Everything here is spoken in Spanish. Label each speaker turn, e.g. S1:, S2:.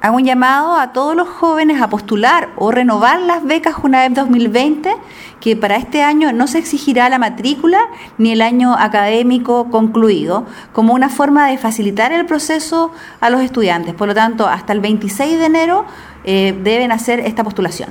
S1: hago un llamado a todos los jóvenes a postular o renovar las becas UNAEP 2020, que para este año no se exigirá la matrícula ni el año académico concluido, como una forma de facilitar el proceso a los estudiantes. Por lo tanto, hasta el 26 de enero eh, deben hacer esta postulación.